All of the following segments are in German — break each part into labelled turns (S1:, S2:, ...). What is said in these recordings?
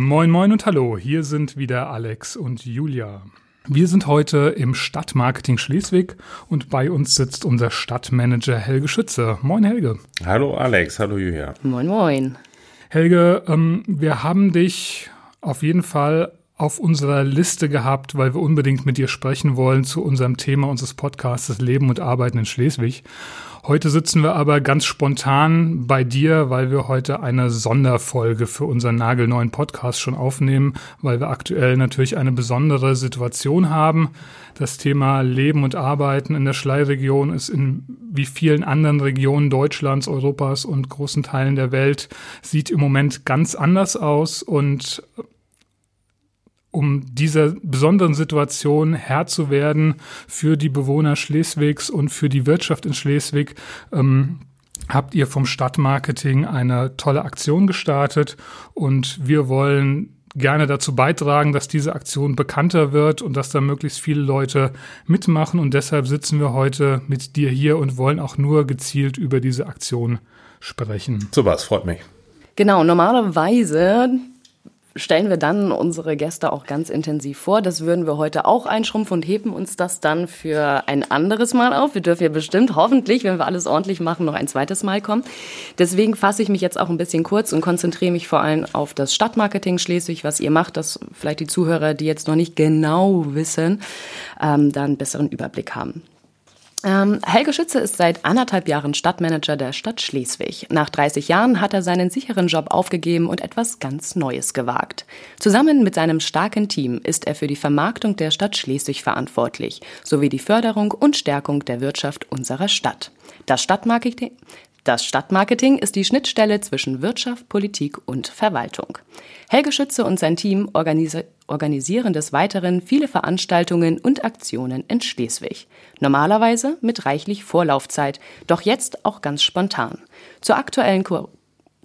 S1: Moin Moin und Hallo, hier sind wieder Alex und Julia. Wir sind heute im Stadtmarketing Schleswig und bei uns sitzt unser Stadtmanager Helge Schütze. Moin Helge.
S2: Hallo Alex, hallo Julia.
S3: Moin Moin.
S1: Helge, ähm, wir haben dich auf jeden Fall auf unserer Liste gehabt, weil wir unbedingt mit dir sprechen wollen zu unserem Thema unseres Podcasts Leben und Arbeiten in Schleswig. Heute sitzen wir aber ganz spontan bei dir, weil wir heute eine Sonderfolge für unseren nagelneuen Podcast schon aufnehmen, weil wir aktuell natürlich eine besondere Situation haben. Das Thema Leben und Arbeiten in der Schleiregion ist in wie vielen anderen Regionen Deutschlands, Europas und großen Teilen der Welt sieht im Moment ganz anders aus und um dieser besonderen Situation Herr zu werden für die Bewohner Schleswigs und für die Wirtschaft in Schleswig, ähm, habt ihr vom Stadtmarketing eine tolle Aktion gestartet und wir wollen gerne dazu beitragen, dass diese Aktion bekannter wird und dass da möglichst viele Leute mitmachen und deshalb sitzen wir heute mit dir hier und wollen auch nur gezielt über diese Aktion sprechen.
S2: So was, freut mich.
S3: Genau, normalerweise stellen wir dann unsere Gäste auch ganz intensiv vor. Das würden wir heute auch einschrumpfen und heben uns das dann für ein anderes Mal auf. Wir dürfen ja bestimmt, hoffentlich, wenn wir alles ordentlich machen, noch ein zweites Mal kommen. Deswegen fasse ich mich jetzt auch ein bisschen kurz und konzentriere mich vor allem auf das Stadtmarketing Schleswig, was ihr macht, dass vielleicht die Zuhörer, die jetzt noch nicht genau wissen, ähm, da einen besseren Überblick haben. Ähm, Helge Schütze ist seit anderthalb Jahren Stadtmanager der Stadt Schleswig. Nach 30 Jahren hat er seinen sicheren Job aufgegeben und etwas ganz Neues gewagt. Zusammen mit seinem starken Team ist er für die Vermarktung der Stadt Schleswig verantwortlich, sowie die Förderung und Stärkung der Wirtschaft unserer Stadt. Das Stadtmarketing, das Stadtmarketing ist die Schnittstelle zwischen Wirtschaft, Politik und Verwaltung. Helge Schütze und sein Team organisi organisieren des Weiteren viele Veranstaltungen und Aktionen in Schleswig. Normalerweise mit reichlich Vorlaufzeit, doch jetzt auch ganz spontan. Zur aktuellen Ko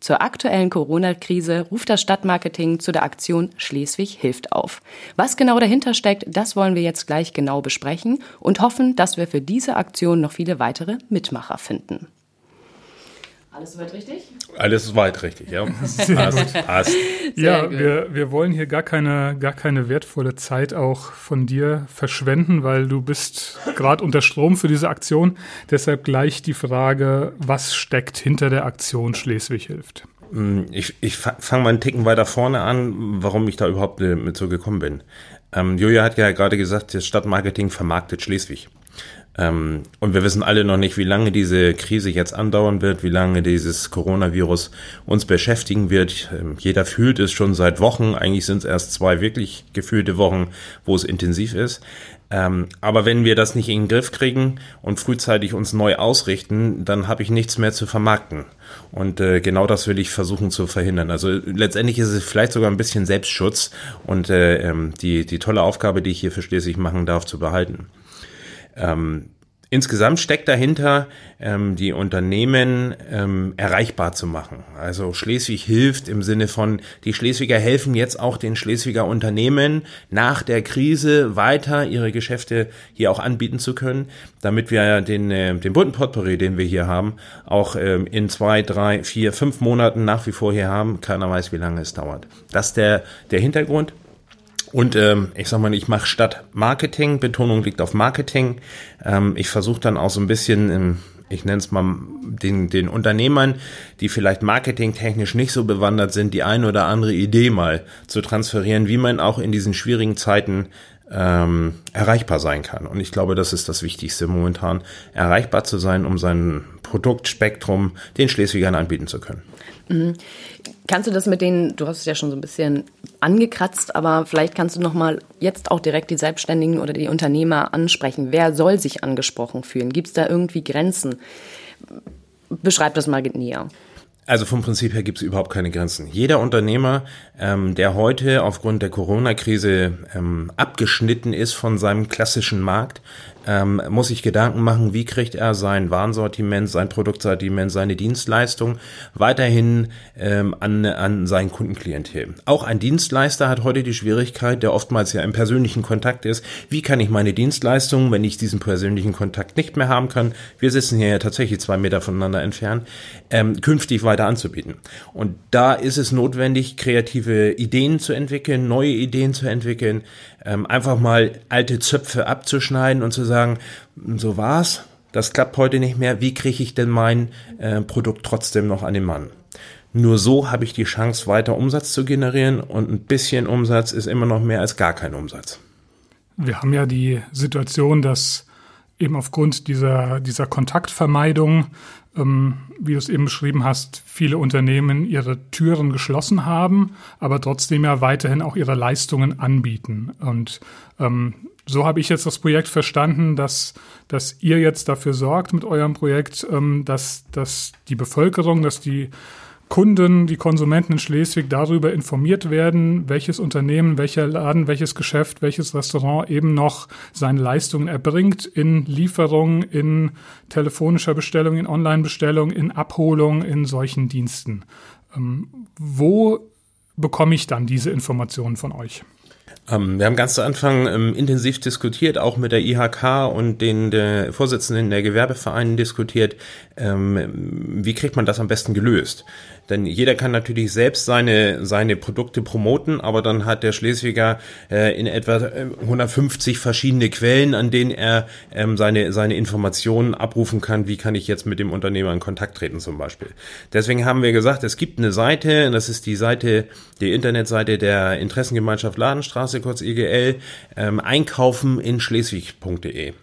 S3: zur aktuellen Corona-Krise ruft das Stadtmarketing zu der Aktion Schleswig hilft auf. Was genau dahinter steckt, das wollen wir jetzt gleich genau besprechen und hoffen, dass wir für diese Aktion noch viele weitere Mitmacher finden. Alles soweit richtig?
S2: Alles soweit richtig, ja. passt,
S1: passt. Ja, wir, wir wollen hier gar keine, gar keine wertvolle Zeit auch von dir verschwenden, weil du bist gerade unter Strom für diese Aktion. Deshalb gleich die Frage, was steckt hinter der Aktion Schleswig hilft?
S2: Hm, ich, ich fange mal einen Ticken weiter vorne an, warum ich da überhaupt äh, mit so gekommen bin. Ähm, Julia hat ja gerade gesagt, das Stadtmarketing vermarktet Schleswig. Ähm, und wir wissen alle noch nicht, wie lange diese Krise jetzt andauern wird, wie lange dieses Coronavirus uns beschäftigen wird. Ähm, jeder fühlt es schon seit Wochen. Eigentlich sind es erst zwei wirklich gefühlte Wochen, wo es intensiv ist. Ähm, aber wenn wir das nicht in den Griff kriegen und frühzeitig uns neu ausrichten, dann habe ich nichts mehr zu vermarkten. Und äh, genau das will ich versuchen zu verhindern. Also letztendlich ist es vielleicht sogar ein bisschen Selbstschutz und äh, ähm, die, die tolle Aufgabe, die ich hier für Schleswig machen darf, zu behalten. Ähm, insgesamt steckt dahinter, ähm, die Unternehmen ähm, erreichbar zu machen. Also Schleswig hilft im Sinne von, die Schleswiger helfen jetzt auch den Schleswiger Unternehmen nach der Krise weiter ihre Geschäfte hier auch anbieten zu können, damit wir den, äh, den bunten Potpourri, den wir hier haben, auch ähm, in zwei, drei, vier, fünf Monaten nach wie vor hier haben. Keiner weiß, wie lange es dauert. Das ist der, der Hintergrund. Und ähm, ich sag mal, ich mache statt Marketing, Betonung liegt auf Marketing. Ähm, ich versuche dann auch so ein bisschen, ähm, ich nenne es mal den, den Unternehmern, die vielleicht marketingtechnisch nicht so bewandert sind, die eine oder andere Idee mal zu transferieren, wie man auch in diesen schwierigen Zeiten ähm, erreichbar sein kann. Und ich glaube, das ist das Wichtigste momentan, erreichbar zu sein, um sein Produktspektrum den Schleswigern anbieten zu können.
S3: Mhm. Kannst du das mit denen, du hast es ja schon so ein bisschen angekratzt, aber vielleicht kannst du noch mal jetzt auch direkt die Selbstständigen oder die Unternehmer ansprechen. Wer soll sich angesprochen fühlen? Gibt es da irgendwie Grenzen? Beschreib das mal näher.
S2: Also vom Prinzip her gibt es überhaupt keine Grenzen. Jeder Unternehmer, ähm, der heute aufgrund der Corona-Krise ähm, abgeschnitten ist von seinem klassischen Markt, ähm, muss sich Gedanken machen, wie kriegt er sein Warensortiment, sein Produktsortiment, seine Dienstleistung weiterhin ähm, an, an seinen Kundenklientel. Auch ein Dienstleister hat heute die Schwierigkeit, der oftmals ja im persönlichen Kontakt ist, wie kann ich meine Dienstleistung, wenn ich diesen persönlichen Kontakt nicht mehr haben kann, wir sitzen hier ja tatsächlich zwei Meter voneinander entfernt, ähm, künftig weiter anzubieten. Und da ist es notwendig, kreative Ideen zu entwickeln, neue Ideen zu entwickeln, ähm, einfach mal alte Zöpfe abzuschneiden und zu sagen, so war's, das klappt heute nicht mehr, wie kriege ich denn mein äh, Produkt trotzdem noch an den Mann? Nur so habe ich die Chance, weiter Umsatz zu generieren und ein bisschen Umsatz ist immer noch mehr als gar kein Umsatz.
S1: Wir haben ja die Situation, dass eben aufgrund dieser, dieser Kontaktvermeidung ähm, wie du es eben beschrieben hast, viele Unternehmen ihre Türen geschlossen haben, aber trotzdem ja weiterhin auch ihre Leistungen anbieten. Und ähm, so habe ich jetzt das Projekt verstanden, dass, dass ihr jetzt dafür sorgt mit eurem Projekt, ähm, dass, dass die Bevölkerung, dass die Kunden, die Konsumenten in Schleswig darüber informiert werden, welches Unternehmen, welcher Laden, welches Geschäft, welches Restaurant eben noch seine Leistungen erbringt in Lieferung, in telefonischer Bestellung, in Online-Bestellung, in Abholung, in solchen Diensten. Ähm, wo bekomme ich dann diese Informationen von euch?
S2: Ähm, wir haben ganz zu Anfang ähm, intensiv diskutiert, auch mit der IHK und den der Vorsitzenden der Gewerbevereine diskutiert, ähm, wie kriegt man das am besten gelöst. Denn jeder kann natürlich selbst seine, seine Produkte promoten, aber dann hat der Schleswiger äh, in etwa 150 äh, verschiedene Quellen, an denen er ähm, seine, seine Informationen abrufen kann, wie kann ich jetzt mit dem Unternehmer in Kontakt treten zum Beispiel. Deswegen haben wir gesagt, es gibt eine Seite, das ist die Seite, die Internetseite der Interessengemeinschaft Ladenstraße, kurz IGL, ähm, einkaufen in schleswig.de.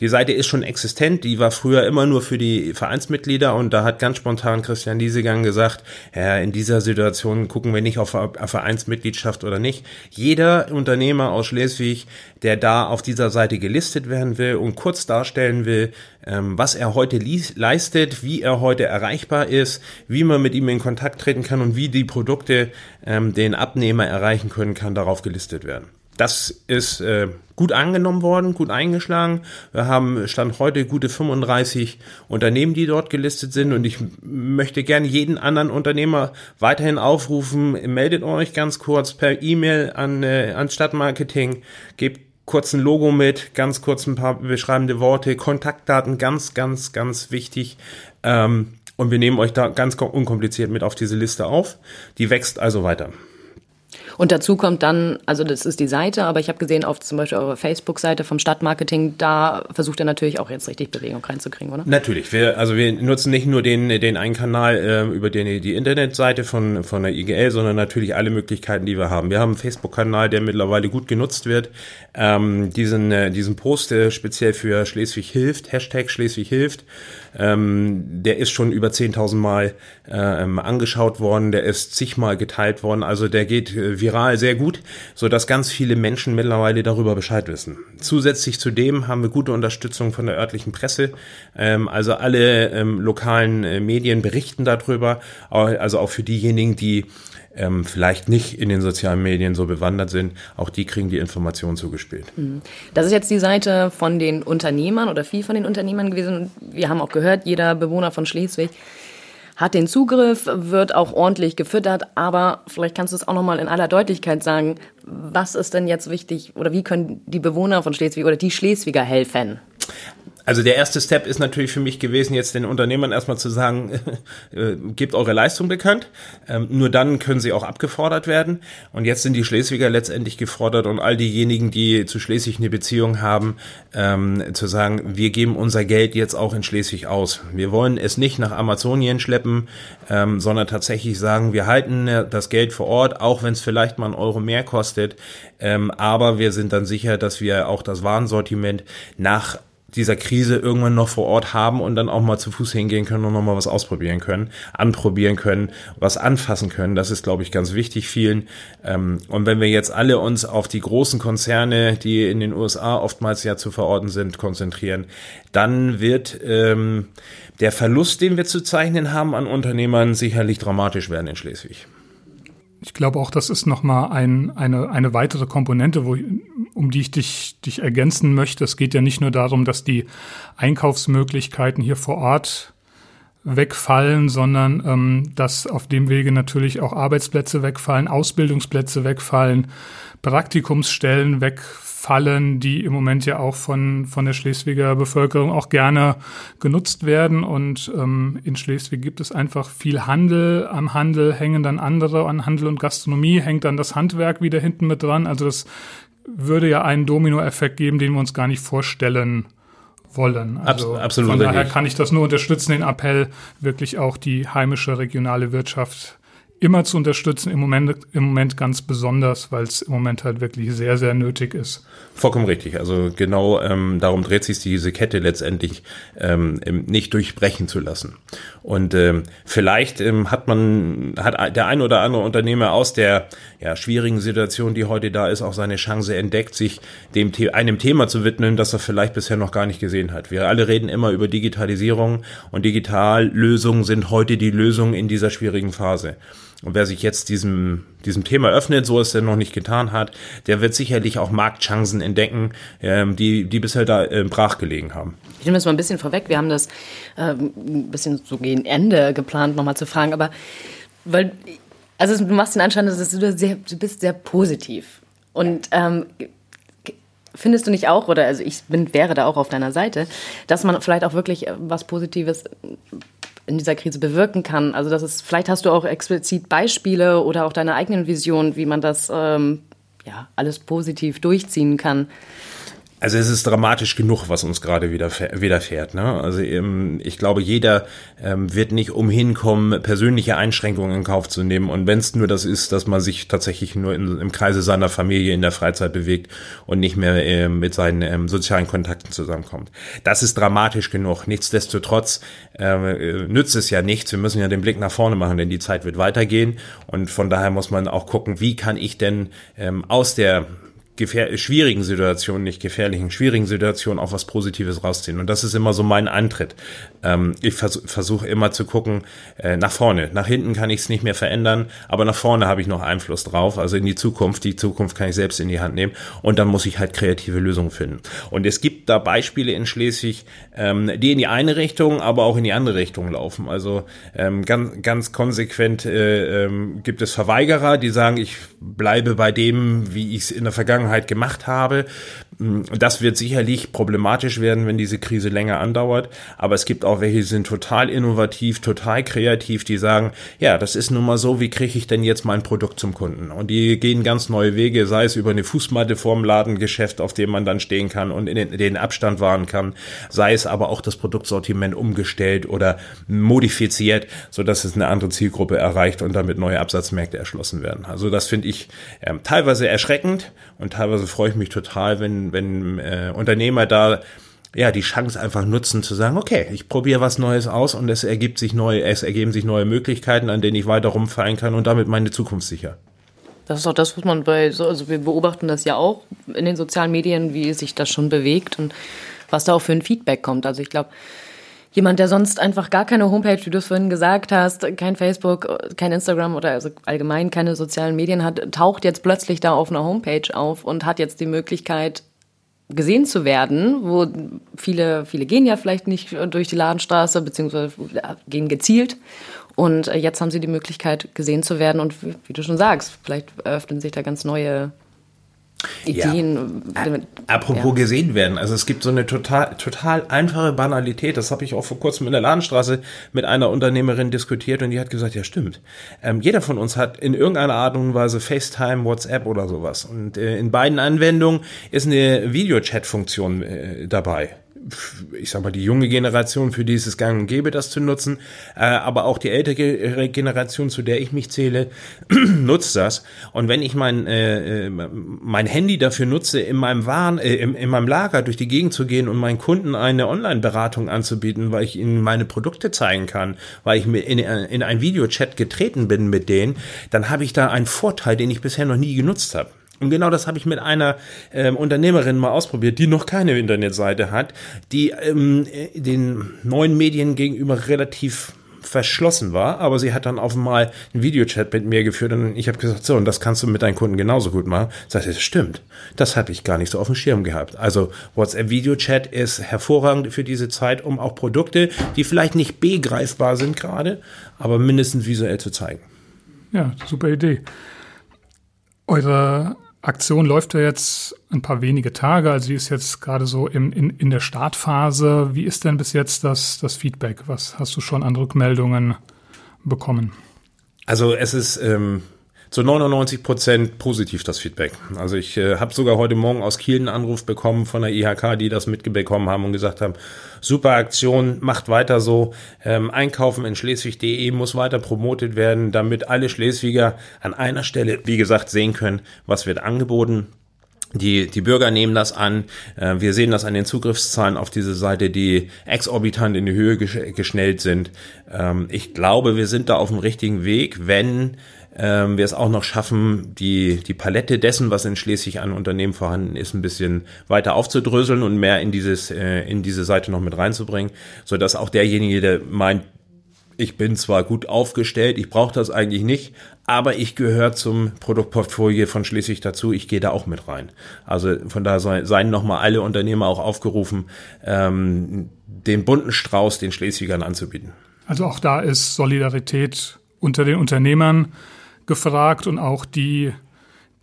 S2: Die Seite ist schon existent, die war früher immer nur für die Vereinsmitglieder und da hat ganz spontan Christian Liesegang gesagt, ja, in dieser Situation gucken wir nicht auf Vereinsmitgliedschaft oder nicht. Jeder Unternehmer aus Schleswig, der da auf dieser Seite gelistet werden will und kurz darstellen will, ähm, was er heute leistet, wie er heute erreichbar ist, wie man mit ihm in Kontakt treten kann und wie die Produkte ähm, den Abnehmer erreichen können, kann darauf gelistet werden. Das ist äh, gut angenommen worden, gut eingeschlagen. Wir haben Stand heute gute 35 Unternehmen, die dort gelistet sind. Und ich möchte gerne jeden anderen Unternehmer weiterhin aufrufen, meldet euch ganz kurz per E-Mail an, äh, an Stadtmarketing, gebt kurz ein Logo mit, ganz kurz ein paar beschreibende Worte, Kontaktdaten, ganz, ganz, ganz wichtig. Ähm, und wir nehmen euch da ganz unkompliziert mit auf diese Liste auf. Die wächst also weiter.
S3: Und dazu kommt dann, also das ist die Seite, aber ich habe gesehen auf zum Beispiel eure Facebook-Seite vom Stadtmarketing, da versucht ihr natürlich auch jetzt richtig Bewegung reinzukriegen, oder?
S2: Natürlich. Wir, also wir nutzen nicht nur den, den einen Kanal äh, über den, die Internetseite von, von der IGL, sondern natürlich alle Möglichkeiten, die wir haben. Wir haben einen Facebook-Kanal, der mittlerweile gut genutzt wird. Ähm, diesen, äh, diesen Post äh, speziell für Schleswig hilft, Hashtag Schleswig hilft, ähm, der ist schon über 10.000 Mal äh, angeschaut worden, der ist zigmal geteilt worden, also der geht äh, viral sehr gut, so dass ganz viele Menschen mittlerweile darüber Bescheid wissen. Zusätzlich zu dem haben wir gute Unterstützung von der örtlichen Presse, ähm, also alle ähm, lokalen äh, Medien berichten darüber, also auch für diejenigen, die ähm, vielleicht nicht in den sozialen Medien so bewandert sind, auch die kriegen die Informationen zugespielt. Mhm.
S3: Das ist jetzt die Seite von den Unternehmern oder viel von den Unternehmern gewesen. Wir haben auch gehört, jeder Bewohner von Schleswig hat den Zugriff, wird auch ordentlich gefüttert, aber vielleicht kannst du es auch nochmal in aller Deutlichkeit sagen, was ist denn jetzt wichtig oder wie können die Bewohner von Schleswig oder die Schleswiger helfen?
S2: Also der erste Step ist natürlich für mich gewesen, jetzt den Unternehmern erstmal zu sagen, äh, gebt eure Leistung bekannt. Ähm, nur dann können sie auch abgefordert werden. Und jetzt sind die Schleswiger letztendlich gefordert und all diejenigen, die zu Schleswig eine Beziehung haben, ähm, zu sagen, wir geben unser Geld jetzt auch in Schleswig aus. Wir wollen es nicht nach Amazonien schleppen, ähm, sondern tatsächlich sagen, wir halten äh, das Geld vor Ort, auch wenn es vielleicht mal einen Euro mehr kostet. Ähm, aber wir sind dann sicher, dass wir auch das Warensortiment nach dieser Krise irgendwann noch vor Ort haben und dann auch mal zu Fuß hingehen können und nochmal was ausprobieren können, anprobieren können, was anfassen können. Das ist, glaube ich, ganz wichtig vielen. Ähm, und wenn wir jetzt alle uns auf die großen Konzerne, die in den USA oftmals ja zu verorten sind, konzentrieren, dann wird ähm, der Verlust, den wir zu zeichnen haben an Unternehmern, sicherlich dramatisch werden in Schleswig.
S1: Ich glaube auch, das ist nochmal ein, eine, eine weitere Komponente, wo, um die ich dich, dich ergänzen möchte. Es geht ja nicht nur darum, dass die Einkaufsmöglichkeiten hier vor Ort wegfallen, sondern ähm, dass auf dem Wege natürlich auch Arbeitsplätze wegfallen, Ausbildungsplätze wegfallen, Praktikumsstellen wegfallen fallen, die im Moment ja auch von, von der Schleswiger Bevölkerung auch gerne genutzt werden. Und ähm, in Schleswig gibt es einfach viel Handel. Am Handel hängen dann andere, an Handel und Gastronomie hängt dann das Handwerk wieder hinten mit dran. Also das würde ja einen Dominoeffekt geben, den wir uns gar nicht vorstellen wollen. Also
S2: Absolut.
S1: Von daher kann ich das nur unterstützen, den Appell, wirklich auch die heimische regionale Wirtschaft immer zu unterstützen, im Moment, im Moment ganz besonders, weil es im Moment halt wirklich sehr, sehr nötig ist.
S2: Vollkommen richtig. Also genau ähm, darum dreht sich diese Kette letztendlich ähm, nicht durchbrechen zu lassen. Und ähm, vielleicht ähm, hat man, hat der ein oder andere Unternehmer aus der ja, schwierigen Situation, die heute da ist, auch seine Chance entdeckt, sich dem einem Thema zu widmen, das er vielleicht bisher noch gar nicht gesehen hat. Wir alle reden immer über Digitalisierung und Digitallösungen sind heute die Lösung in dieser schwierigen Phase. Und wer sich jetzt diesem, diesem Thema öffnet, so es er noch nicht getan hat, der wird sicherlich auch Marktchancen entdecken, ähm, die, die bisher da äh, brach gelegen haben.
S3: Ich nehme das mal ein bisschen vorweg. Wir haben das ähm, ein bisschen so gegen Ende geplant, nochmal zu fragen. Aber weil, also du machst den Anschein, dass du, sehr, du bist sehr positiv. Und ähm, findest du nicht auch, oder also ich bin, wäre da auch auf deiner Seite, dass man vielleicht auch wirklich äh, was Positives in dieser Krise bewirken kann. Also das ist, vielleicht hast du auch explizit Beispiele oder auch deine eigenen Visionen, wie man das ähm, ja alles positiv durchziehen kann.
S2: Also es ist dramatisch genug, was uns gerade widerfährt. Ne? Also ähm, ich glaube, jeder ähm, wird nicht umhin kommen, persönliche Einschränkungen in Kauf zu nehmen. Und wenn es nur das ist, dass man sich tatsächlich nur im Kreise seiner Familie in der Freizeit bewegt und nicht mehr äh, mit seinen ähm, sozialen Kontakten zusammenkommt. Das ist dramatisch genug. Nichtsdestotrotz äh, nützt es ja nichts. Wir müssen ja den Blick nach vorne machen, denn die Zeit wird weitergehen. Und von daher muss man auch gucken, wie kann ich denn ähm, aus der schwierigen Situationen, nicht gefährlichen, schwierigen Situationen auch was Positives rausziehen. Und das ist immer so mein Antritt. Ähm, ich vers versuche immer zu gucken, äh, nach vorne. Nach hinten kann ich es nicht mehr verändern, aber nach vorne habe ich noch Einfluss drauf, also in die Zukunft. Die Zukunft kann ich selbst in die Hand nehmen und dann muss ich halt kreative Lösungen finden. Und es gibt da Beispiele in Schleswig, ähm, die in die eine Richtung, aber auch in die andere Richtung laufen. Also ähm, ganz, ganz konsequent äh, ähm, gibt es Verweigerer, die sagen, ich bleibe bei dem, wie ich es in der Vergangenheit Vergangenheit gemacht habe. Mm, das wird sicherlich problematisch werden, wenn diese Krise länger andauert. Aber es gibt auch welche, die sind total innovativ, total kreativ, die sagen, ja, das ist nun mal so, wie kriege ich denn jetzt mein Produkt zum Kunden? Und die gehen ganz neue Wege, sei es über eine Fußmatte vorm Ladengeschäft, auf dem man dann stehen kann und in den, Abstand wahren kann, sei es aber auch das Produktsortiment umgestellt oder modifiziert, so dass es eine andere Zielgruppe erreicht und damit neue Absatzmärkte erschlossen werden. Also das finde ich ähm, teilweise erschreckend und teilweise freue ich mich total, wenn, wenn äh, Unternehmer da ja die Chance einfach nutzen zu sagen, okay, ich probiere was Neues aus und es ergibt sich neue, es ergeben sich neue Möglichkeiten, an denen ich weiter rumfallen kann und damit meine Zukunft sicher.
S3: Das ist auch das, was man bei, so, also wir beobachten das ja auch in den sozialen Medien, wie sich das schon bewegt und was da auch für ein Feedback kommt. Also ich glaube, jemand, der sonst einfach gar keine Homepage, wie du es vorhin gesagt hast, kein Facebook, kein Instagram oder also allgemein keine sozialen Medien hat, taucht jetzt plötzlich da auf einer Homepage auf und hat jetzt die Möglichkeit, gesehen zu werden, wo viele, viele gehen ja vielleicht nicht durch die Ladenstraße, beziehungsweise gehen gezielt. Und jetzt haben sie die Möglichkeit, gesehen zu werden. Und wie du schon sagst, vielleicht eröffnen sich da ganz neue Ideen.
S2: Ja. Apropos ja. gesehen werden. Also es gibt so eine total, total einfache Banalität. Das habe ich auch vor kurzem in der Ladenstraße mit einer Unternehmerin diskutiert und die hat gesagt, ja stimmt. Ähm, jeder von uns hat in irgendeiner Art und Weise FaceTime, WhatsApp oder sowas. Und äh, in beiden Anwendungen ist eine Videochat-Funktion äh, dabei ich sag mal, die junge Generation, für die es gang und gäbe, das zu nutzen, äh, aber auch die ältere Generation, zu der ich mich zähle, nutzt das. Und wenn ich mein, äh, mein Handy dafür nutze, in meinem Waren, äh, in, in meinem Lager durch die Gegend zu gehen und meinen Kunden eine Online-Beratung anzubieten, weil ich ihnen meine Produkte zeigen kann, weil ich mir in, in ein Videochat getreten bin mit denen, dann habe ich da einen Vorteil, den ich bisher noch nie genutzt habe. Und genau das habe ich mit einer ähm, Unternehmerin mal ausprobiert, die noch keine Internetseite hat, die ähm, den neuen Medien gegenüber relativ verschlossen war, aber sie hat dann auf einmal einen Videochat mit mir geführt und ich habe gesagt, so, und das kannst du mit deinen Kunden genauso gut machen. Sagt das stimmt. Das habe ich gar nicht so auf dem Schirm gehabt. Also WhatsApp Videochat ist hervorragend für diese Zeit, um auch Produkte, die vielleicht nicht begreifbar sind gerade, aber mindestens visuell zu zeigen.
S1: Ja, super Idee. Eure Aktion läuft ja jetzt ein paar wenige Tage, also sie ist jetzt gerade so im, in, in der Startphase. Wie ist denn bis jetzt das, das Feedback? Was hast du schon an Rückmeldungen bekommen?
S2: Also es ist ähm, zu 99 Prozent positiv das Feedback. Also ich äh, habe sogar heute Morgen aus Kiel einen Anruf bekommen von der IHK, die das mitbekommen haben und gesagt haben, super Aktion, macht weiter so. Ähm, Einkaufen in schleswig.de muss weiter promotet werden, damit alle Schleswiger an einer Stelle, wie gesagt, sehen können, was wird angeboten. Die, die Bürger nehmen das an. Äh, wir sehen das an den Zugriffszahlen auf diese Seite, die exorbitant in die Höhe geschnellt sind. Ähm, ich glaube, wir sind da auf dem richtigen Weg, wenn ähm, wir es auch noch schaffen, die, die Palette dessen, was in Schleswig an Unternehmen vorhanden ist, ein bisschen weiter aufzudröseln und mehr in dieses, äh, in diese Seite noch mit reinzubringen, so dass auch derjenige, der meint, ich bin zwar gut aufgestellt, ich brauche das eigentlich nicht, aber ich gehöre zum Produktportfolio von Schleswig dazu, ich gehe da auch mit rein. Also von daher seien nochmal alle Unternehmer auch aufgerufen, ähm, den bunten Strauß den Schleswigern anzubieten.
S1: Also auch da ist Solidarität unter den Unternehmern gefragt und auch die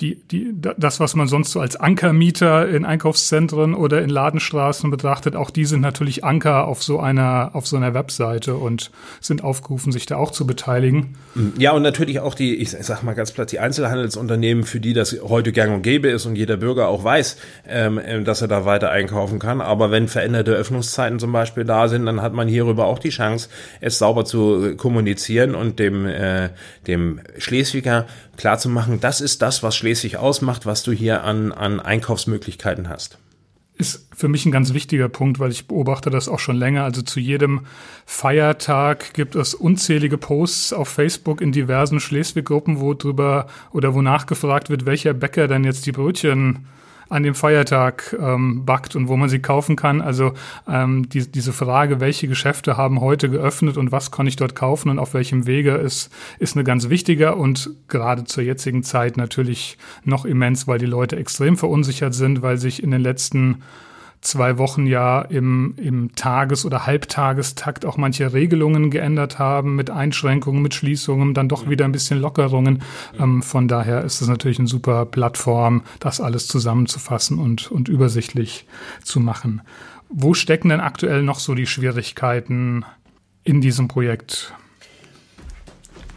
S1: die, die, das, was man sonst so als Ankermieter in Einkaufszentren oder in Ladenstraßen betrachtet, auch die sind natürlich Anker auf so einer, auf so einer Webseite und sind aufgerufen, sich da auch zu beteiligen.
S2: Ja, und natürlich auch die, ich sag mal ganz platt, die Einzelhandelsunternehmen, für die das heute gang und gäbe ist und jeder Bürger auch weiß, ähm, ähm, dass er da weiter einkaufen kann. Aber wenn veränderte Öffnungszeiten zum Beispiel da sind, dann hat man hierüber auch die Chance, es sauber zu kommunizieren und dem, äh, dem Schleswiger klarzumachen, das ist das, was Schleswig ausmacht, was du hier an, an Einkaufsmöglichkeiten hast.
S1: Ist für mich ein ganz wichtiger Punkt, weil ich beobachte das auch schon länger. Also zu jedem Feiertag gibt es unzählige Posts auf Facebook in diversen Schleswig-Gruppen, wo drüber oder wo nachgefragt wird, welcher Bäcker denn jetzt die Brötchen an dem Feiertag ähm, backt und wo man sie kaufen kann. Also ähm, die, diese Frage, welche Geschäfte haben heute geöffnet und was kann ich dort kaufen und auf welchem Wege, ist, ist eine ganz wichtige und gerade zur jetzigen Zeit natürlich noch immens, weil die Leute extrem verunsichert sind, weil sich in den letzten zwei Wochen ja im, im Tages- oder Halbtagestakt auch manche Regelungen geändert haben mit Einschränkungen, mit Schließungen, dann doch wieder ein bisschen Lockerungen. Ähm, von daher ist es natürlich eine super Plattform, das alles zusammenzufassen und, und übersichtlich zu machen. Wo stecken denn aktuell noch so die Schwierigkeiten in diesem Projekt?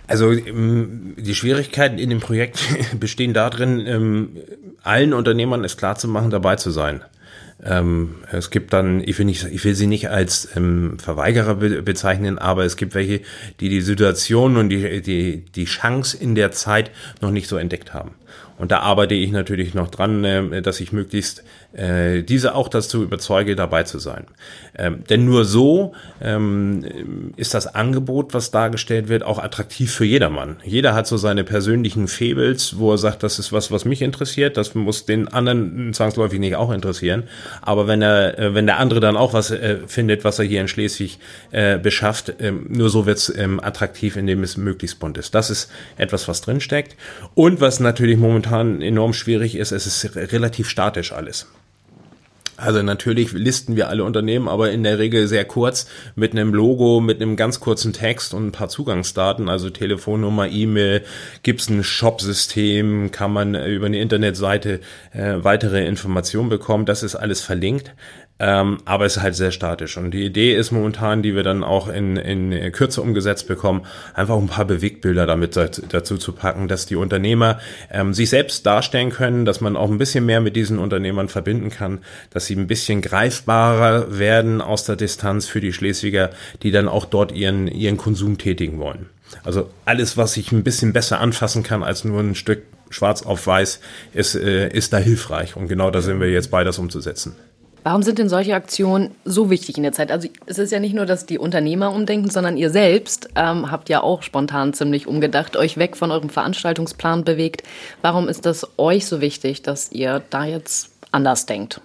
S2: Also ähm, die Schwierigkeiten in dem Projekt bestehen darin, ähm, allen Unternehmern es klar zu machen, dabei zu sein. Ähm, es gibt dann, ich will, nicht, ich will sie nicht als ähm, Verweigerer be bezeichnen, aber es gibt welche, die die Situation und die, die, die Chance in der Zeit noch nicht so entdeckt haben. Und da arbeite ich natürlich noch dran, äh, dass ich möglichst äh, diese auch dazu überzeuge, dabei zu sein. Ähm, denn nur so ähm, ist das Angebot, was dargestellt wird, auch attraktiv für jedermann. Jeder hat so seine persönlichen Fables, wo er sagt, das ist was, was mich interessiert, das muss den anderen zwangsläufig nicht auch interessieren. Aber wenn er, äh, wenn der andere dann auch was findet, was er hier in Schleswig beschafft, ähm, nur so wird's ähm, attraktiv, indem es möglichst bunt ist. Das ist etwas, was drinsteckt. Und was natürlich momentan enorm schwierig ist, es ist relativ statisch alles. Also natürlich listen wir alle Unternehmen, aber in der Regel sehr kurz mit einem Logo, mit einem ganz kurzen Text und ein paar Zugangsdaten, also Telefonnummer, E-Mail, gibt's ein Shop-System, kann man über eine Internetseite äh, weitere Informationen bekommen, das ist alles verlinkt. Ähm, aber es ist halt sehr statisch. Und die Idee ist momentan, die wir dann auch in, in Kürze umgesetzt bekommen, einfach ein paar Bewegtbilder damit dazu zu packen, dass die Unternehmer ähm, sich selbst darstellen können, dass man auch ein bisschen mehr mit diesen Unternehmern verbinden kann, dass sie ein bisschen greifbarer werden aus der Distanz für die Schleswiger, die dann auch dort ihren, ihren Konsum tätigen wollen. Also alles, was ich ein bisschen besser anfassen kann als nur ein Stück schwarz auf weiß, ist, äh, ist da hilfreich. Und genau da sind wir jetzt bei, das umzusetzen.
S3: Warum sind denn solche Aktionen so wichtig in der Zeit? Also es ist ja nicht nur, dass die Unternehmer umdenken, sondern ihr selbst ähm, habt ja auch spontan ziemlich umgedacht, euch weg von eurem Veranstaltungsplan bewegt. Warum ist das euch so wichtig, dass ihr da jetzt anders denkt?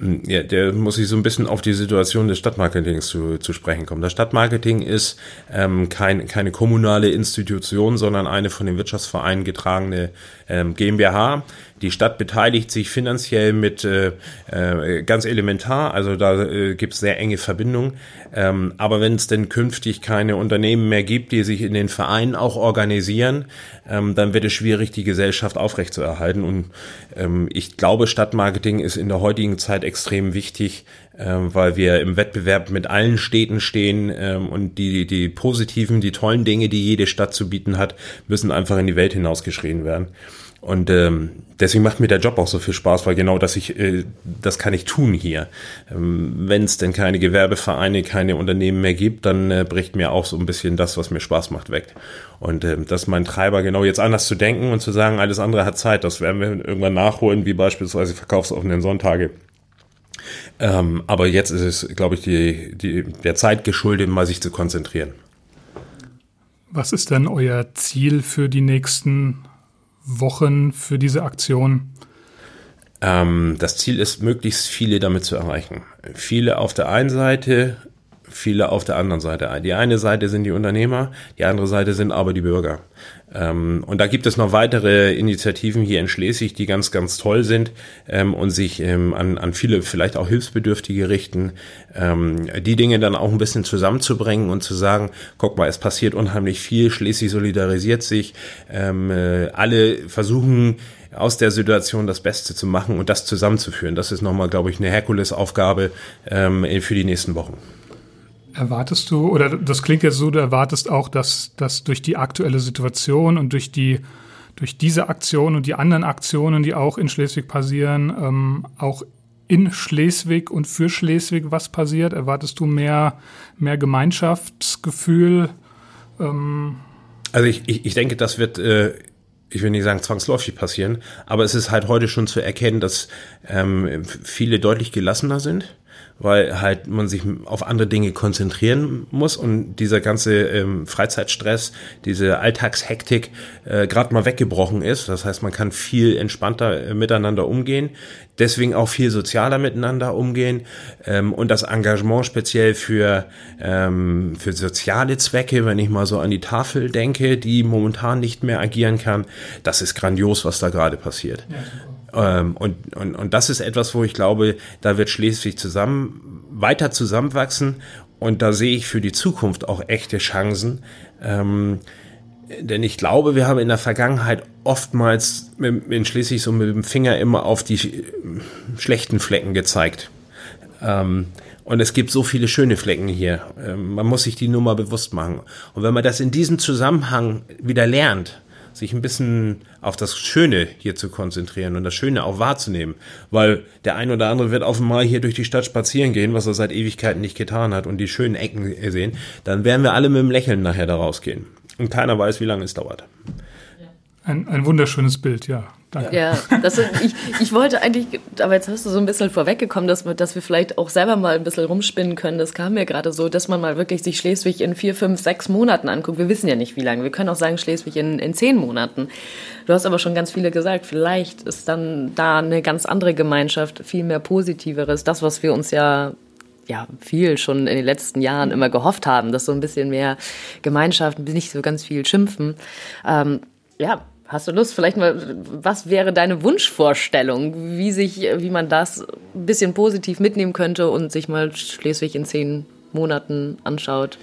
S2: Ja, der muss sich so ein bisschen auf die Situation des Stadtmarketings zu, zu sprechen kommen. Das Stadtmarketing ist ähm, kein, keine kommunale Institution, sondern eine von den Wirtschaftsvereinen getragene ähm, GmbH. Die Stadt beteiligt sich finanziell mit äh, äh, ganz elementar, also da äh, gibt es sehr enge Verbindungen. Ähm, aber wenn es denn künftig keine Unternehmen mehr gibt, die sich in den Vereinen auch organisieren, ähm, dann wird es schwierig, die Gesellschaft aufrechtzuerhalten. Und ähm, ich glaube, Stadtmarketing ist in der heutigen Zeit extrem wichtig, ähm, weil wir im Wettbewerb mit allen Städten stehen ähm, und die, die positiven, die tollen Dinge, die jede Stadt zu bieten hat, müssen einfach in die Welt hinausgeschrien werden. Und ähm, deswegen macht mir der Job auch so viel Spaß, weil genau das ich, äh, das kann ich tun hier. Ähm, Wenn es denn keine Gewerbevereine, keine Unternehmen mehr gibt, dann äh, bricht mir auch so ein bisschen das, was mir Spaß macht, weg. Und ähm, das ist mein Treiber, genau jetzt anders zu denken und zu sagen, alles andere hat Zeit. Das werden wir irgendwann nachholen, wie beispielsweise verkaufsoffenen Sonntage. Ähm, aber jetzt ist es, glaube ich, die, die, der Zeit geschuldet, mal sich zu konzentrieren.
S1: Was ist denn euer Ziel für die nächsten Wochen für diese Aktion?
S2: Ähm, das Ziel ist, möglichst viele damit zu erreichen. Viele auf der einen Seite, viele auf der anderen Seite. Die eine Seite sind die Unternehmer, die andere Seite sind aber die Bürger. Ähm, und da gibt es noch weitere Initiativen hier in Schleswig, die ganz, ganz toll sind ähm, und sich ähm, an, an viele vielleicht auch Hilfsbedürftige richten, die Dinge dann auch ein bisschen zusammenzubringen und zu sagen, guck mal, es passiert unheimlich viel, Schleswig solidarisiert sich, äh, alle versuchen, aus der Situation das Beste zu machen und das zusammenzuführen. Das ist nochmal, glaube ich, eine Herkulesaufgabe für die nächsten Wochen.
S1: Erwartest du, oder das klingt jetzt so, du erwartest auch, dass, dass durch die aktuelle Situation und durch die durch diese Aktion und die anderen Aktionen, die auch in Schleswig passieren, ähm, auch in Schleswig und für Schleswig was passiert? Erwartest du mehr, mehr Gemeinschaftsgefühl?
S2: Ähm also ich, ich, ich denke, das wird, äh, ich will nicht sagen zwangsläufig passieren, aber es ist halt heute schon zu erkennen, dass ähm, viele deutlich gelassener sind weil halt man sich auf andere Dinge konzentrieren muss und dieser ganze ähm, Freizeitstress, diese Alltagshektik äh, gerade mal weggebrochen ist. Das heißt, man kann viel entspannter äh, miteinander umgehen, deswegen auch viel sozialer miteinander umgehen ähm, und das Engagement speziell für, ähm, für soziale Zwecke, wenn ich mal so an die Tafel denke, die momentan nicht mehr agieren kann, das ist grandios, was da gerade passiert. Ähm, und, und, und das ist etwas, wo ich glaube, da wird Schleswig zusammen, weiter zusammenwachsen. Und da sehe ich für die Zukunft auch echte Chancen. Ähm, denn ich glaube, wir haben in der Vergangenheit oftmals in Schleswig so mit dem Finger immer auf die schlechten Flecken gezeigt. Ähm, und es gibt so viele schöne Flecken hier. Ähm, man muss sich die nur mal bewusst machen. Und wenn man das in diesem Zusammenhang wieder lernt, sich ein bisschen auf das Schöne hier zu konzentrieren und das Schöne auch wahrzunehmen. Weil der ein oder andere wird einmal hier durch die Stadt spazieren gehen, was er seit Ewigkeiten nicht getan hat und die schönen Ecken sehen. Dann werden wir alle mit dem Lächeln nachher da rausgehen. Und keiner weiß, wie lange es dauert.
S1: Ein, ein wunderschönes Bild, ja.
S3: Danke. Ja, das, ich, ich wollte eigentlich, aber jetzt hast du so ein bisschen vorweggekommen, dass wir, dass wir vielleicht auch selber mal ein bisschen rumspinnen können. Das kam mir gerade so, dass man mal wirklich sich Schleswig in vier, fünf, sechs Monaten anguckt. Wir wissen ja nicht, wie lange. Wir können auch sagen Schleswig in, in zehn Monaten. Du hast aber schon ganz viele gesagt. Vielleicht ist dann da eine ganz andere Gemeinschaft, viel mehr Positiveres. Das, was wir uns ja ja, viel schon in den letzten Jahren immer gehofft haben, dass so ein bisschen mehr Gemeinschaft, nicht so ganz viel schimpfen. Ähm, ja, Hast du Lust, vielleicht mal, was wäre deine Wunschvorstellung, wie sich, wie man das ein bisschen positiv mitnehmen könnte und sich mal Schleswig in zehn Monaten anschaut?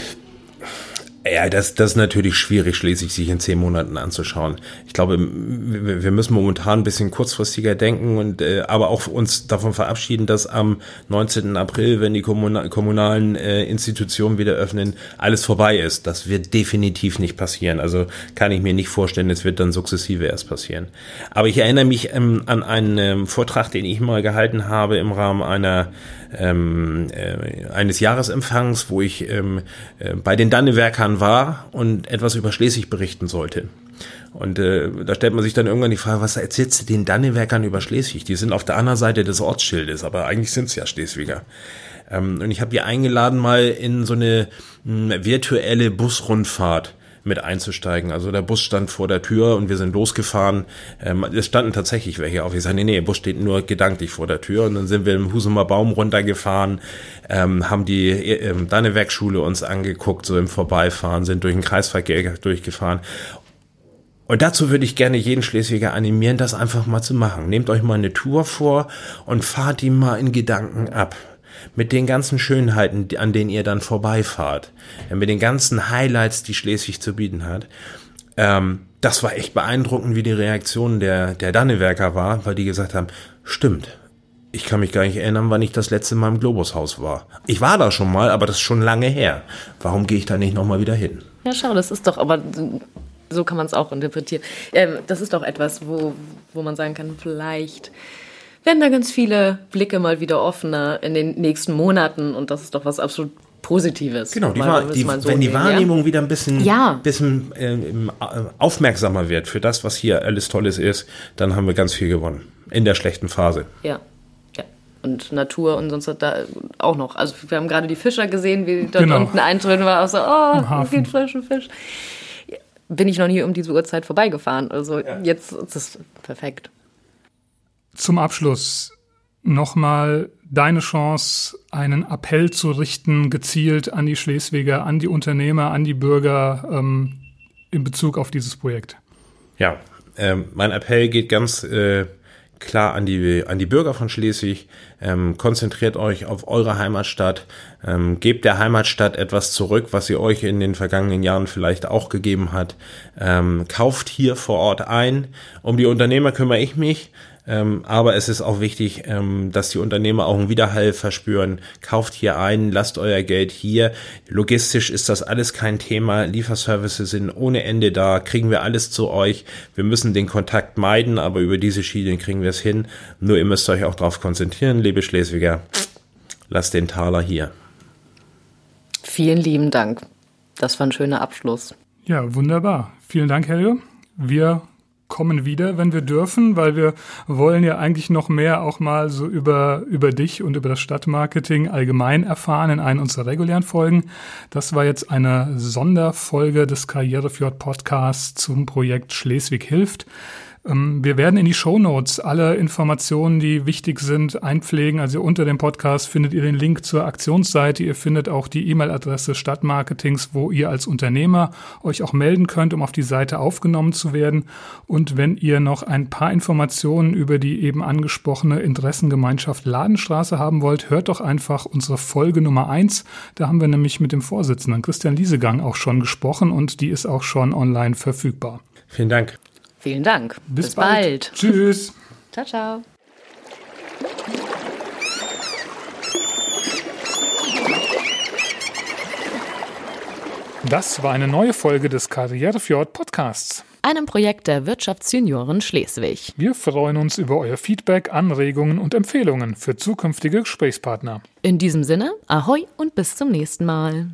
S2: Ja, das, das ist natürlich schwierig, schließlich sich in zehn Monaten anzuschauen. Ich glaube, wir müssen momentan ein bisschen kurzfristiger denken und äh, aber auch uns davon verabschieden, dass am 19. April, wenn die kommunalen, kommunalen äh, Institutionen wieder öffnen, alles vorbei ist. Das wird definitiv nicht passieren. Also kann ich mir nicht vorstellen, es wird dann sukzessive erst passieren. Aber ich erinnere mich ähm, an einen ähm, Vortrag, den ich mal gehalten habe im Rahmen einer ähm, äh, eines Jahresempfangs, wo ich ähm, äh, bei den Dannewerkern war und etwas über Schleswig berichten sollte. Und äh, da stellt man sich dann irgendwann die Frage, was erzählst du den Dannewerkern über Schleswig? Die sind auf der anderen Seite des Ortsschildes, aber eigentlich sind es ja Schleswiger. Ähm, und ich habe die eingeladen, mal in so eine mh, virtuelle Busrundfahrt mit einzusteigen. Also der Bus stand vor der Tür und wir sind losgefahren. Ähm, es standen tatsächlich welche auf. Ich sage, nee, nee, der Bus steht nur gedanklich vor der Tür. Und dann sind wir im Husumer Baum runtergefahren, ähm, haben die ähm, Dannewerkschule uns angeguckt, so im Vorbeifahren, sind durch den Kreisverkehr durchgefahren. Und dazu würde ich gerne jeden Schleswiger animieren, das einfach mal zu machen. Nehmt euch mal eine Tour vor und fahrt die mal in Gedanken ab mit den ganzen Schönheiten, an denen ihr dann vorbeifahrt, mit den ganzen Highlights, die Schleswig zu bieten hat. Ähm, das war echt beeindruckend, wie die Reaktion der, der Dannewerker war, weil die gesagt haben, stimmt, ich kann mich gar nicht erinnern, wann ich das letzte Mal im Globushaus war. Ich war da schon mal, aber das ist schon lange her. Warum gehe ich da nicht nochmal wieder hin?
S3: Ja, schau, das ist doch, aber so kann man es auch interpretieren. Ähm, das ist doch etwas, wo, wo man sagen kann, vielleicht werden da ganz viele Blicke mal wieder offener in den nächsten Monaten und das ist doch was absolut Positives.
S2: Genau, die, war, die, so wenn die Wahrnehmung ja? wieder ein bisschen, ja. bisschen äh, aufmerksamer wird für das, was hier alles Tolles ist, dann haben wir ganz viel gewonnen. In der schlechten Phase.
S3: Ja. ja. Und Natur und sonst da auch noch. Also wir haben gerade die Fischer gesehen, wie dort genau. unten eintreten war, auch so, oh, viel frischen Fisch. Bin ich noch nie um diese Uhrzeit vorbeigefahren. Also ja. jetzt ist es perfekt.
S1: Zum Abschluss nochmal deine Chance, einen Appell zu richten, gezielt an die Schleswiger, an die Unternehmer, an die Bürger ähm, in Bezug auf dieses Projekt.
S2: Ja, ähm, mein Appell geht ganz äh, klar an die, an die Bürger von Schleswig. Ähm, konzentriert euch auf eure Heimatstadt. Ähm, gebt der Heimatstadt etwas zurück, was sie euch in den vergangenen Jahren vielleicht auch gegeben hat. Ähm, kauft hier vor Ort ein. Um die Unternehmer kümmere ich mich. Ähm, aber es ist auch wichtig, ähm, dass die Unternehmer auch einen Widerhall verspüren. Kauft hier ein, lasst euer Geld hier. Logistisch ist das alles kein Thema. Lieferservices sind ohne Ende da. Kriegen wir alles zu euch. Wir müssen den Kontakt meiden, aber über diese Schiene kriegen wir es hin. Nur ihr müsst euch auch darauf konzentrieren, liebe Schleswiger. Lasst den Taler hier.
S3: Vielen lieben Dank. Das war ein schöner Abschluss.
S1: Ja, wunderbar. Vielen Dank, Helge. Wir kommen wieder, wenn wir dürfen, weil wir wollen ja eigentlich noch mehr auch mal so über, über dich und über das Stadtmarketing allgemein erfahren in einer unserer regulären Folgen. Das war jetzt eine Sonderfolge des Karrierefjord Podcasts zum Projekt Schleswig hilft. Ähm, wir werden in die Show Notes alle Informationen, die wichtig sind, einpflegen. Also unter dem Podcast findet ihr den Link zur Aktionsseite. Ihr findet auch die E-Mail-Adresse Stadtmarketings, wo ihr als Unternehmer euch auch melden könnt, um auf die Seite aufgenommen zu werden. Und wenn ihr noch ein paar Informationen über die eben angesprochene Interessengemeinschaft Ladenstraße haben wollt, hört doch einfach unsere Folge Nummer eins. Da haben wir nämlich mit dem Vorsitzenden Christian Liesegang auch schon gesprochen und die ist auch schon online verfügbar.
S2: Vielen Dank.
S3: Vielen Dank.
S1: Bis, Bis bald. bald. Tschüss.
S3: ciao, ciao.
S1: Das war eine neue Folge des Karrierefjord Podcasts.
S3: Einem Projekt der Wirtschaftsjunioren Schleswig.
S1: Wir freuen uns über euer Feedback, Anregungen und Empfehlungen für zukünftige Gesprächspartner.
S3: In diesem Sinne, ahoi und bis zum nächsten Mal.